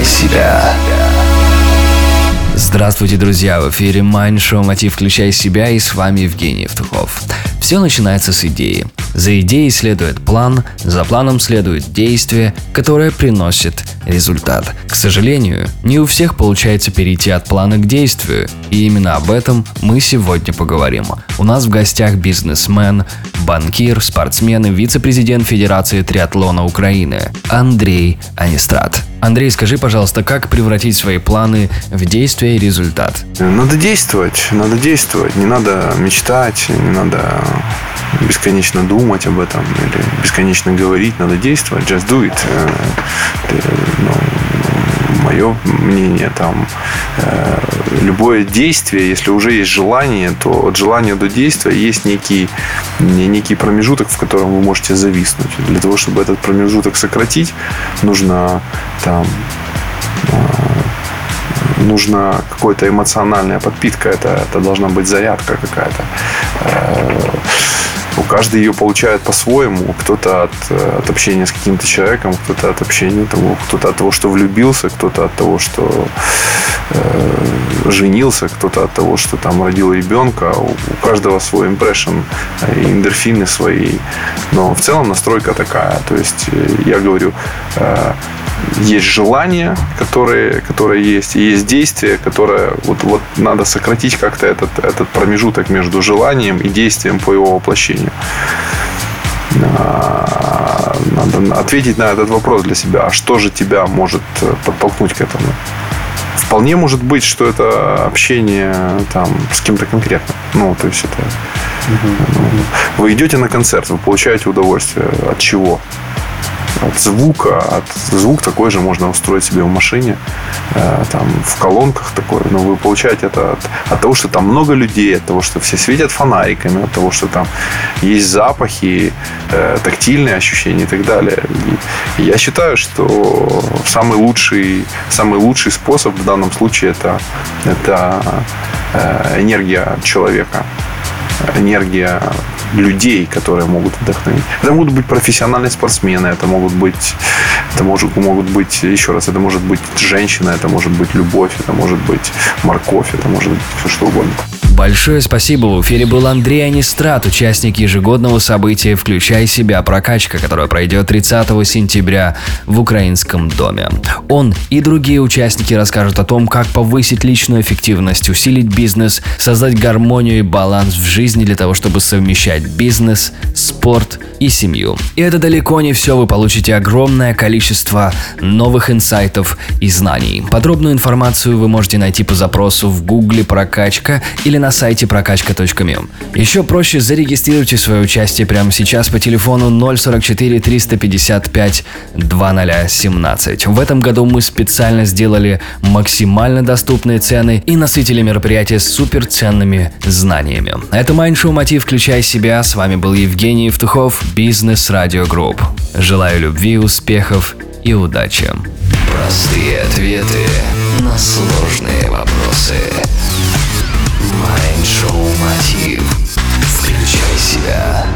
Включай себя. Здравствуйте, друзья! В эфире Mind Show Мотив Включай себя и с вами Евгений Евтухов. Все начинается с идеи. За идеей следует план, за планом следует действие, которое приносит результат. К сожалению, не у всех получается перейти от плана к действию, и именно об этом мы сегодня поговорим. У нас в гостях бизнесмен, банкир, спортсмен и вице-президент Федерации триатлона Украины Андрей Анистрат. Андрей, скажи, пожалуйста, как превратить свои планы в действие и результат? Надо действовать, надо действовать, не надо мечтать, не надо бесконечно думать об этом или бесконечно говорить, надо действовать, just do it. Э, ну, мое мнение, там, э, любое действие, если уже есть желание, то от желания до действия есть некий, некий промежуток, в котором вы можете зависнуть. Для того, чтобы этот промежуток сократить, нужно там э, нужна какая-то эмоциональная подпитка, это, это должна быть зарядка какая-то. Э, каждый ее получает по-своему. Кто-то от, э, от общения с каким-то человеком, кто-то от общения того, кто-то от того, что влюбился, кто-то от того, что э, женился, кто-то от того, что там родил ребенка. У, у каждого свой импрессион, э, эндорфины свои. Но в целом настройка такая. То есть э, я говорю, э, есть желание, которое, которое есть, и есть действие, которое вот, вот надо сократить как-то этот, этот промежуток между желанием и действием по его воплощению. А, надо ответить на этот вопрос для себя. А что же тебя может э, подтолкнуть к этому? Вполне может быть, что это общение там, с кем-то конкретным. Ну, то есть это... Угу. Вы идете на концерт, вы получаете удовольствие. От чего? От звука, от звук такой же можно устроить себе в машине, э, там в колонках такой, но вы получаете это от, от того, что там много людей, от того, что все светят фонариками, от того, что там есть запахи, э, тактильные ощущения и так далее. И я считаю, что самый лучший, самый лучший способ в данном случае это, это э, энергия человека энергия людей, которые могут вдохновить. Это могут быть профессиональные спортсмены, это могут быть, это может, могут быть, еще раз, это может быть женщина, это может быть любовь, это может быть морковь, это может быть все что угодно. Большое спасибо. В эфире был Андрей Анистрат, участник ежегодного события «Включай себя. Прокачка», которое пройдет 30 сентября в Украинском доме. Он и другие участники расскажут о том, как повысить личную эффективность, усилить бизнес, создать гармонию и баланс в жизни для того, чтобы совмещать бизнес, спорт и семью. И это далеко не все. Вы получите огромное количество новых инсайтов и знаний. Подробную информацию вы можете найти по запросу в гугле «Прокачка» или на сайте прокачка.ми. Еще проще зарегистрируйте свое участие прямо сейчас по телефону 044 355 2017. В этом году мы специально сделали максимально доступные цены и насытили мероприятие суперценными знаниями. Это Майндшоу Мотив «Включай себя». С вами был Евгений Евтухов, Бизнес Радио Групп. Желаю любви, успехов и удачи. Простые ответы на сложные вопросы. Майндшоу Мотив. Включай себя.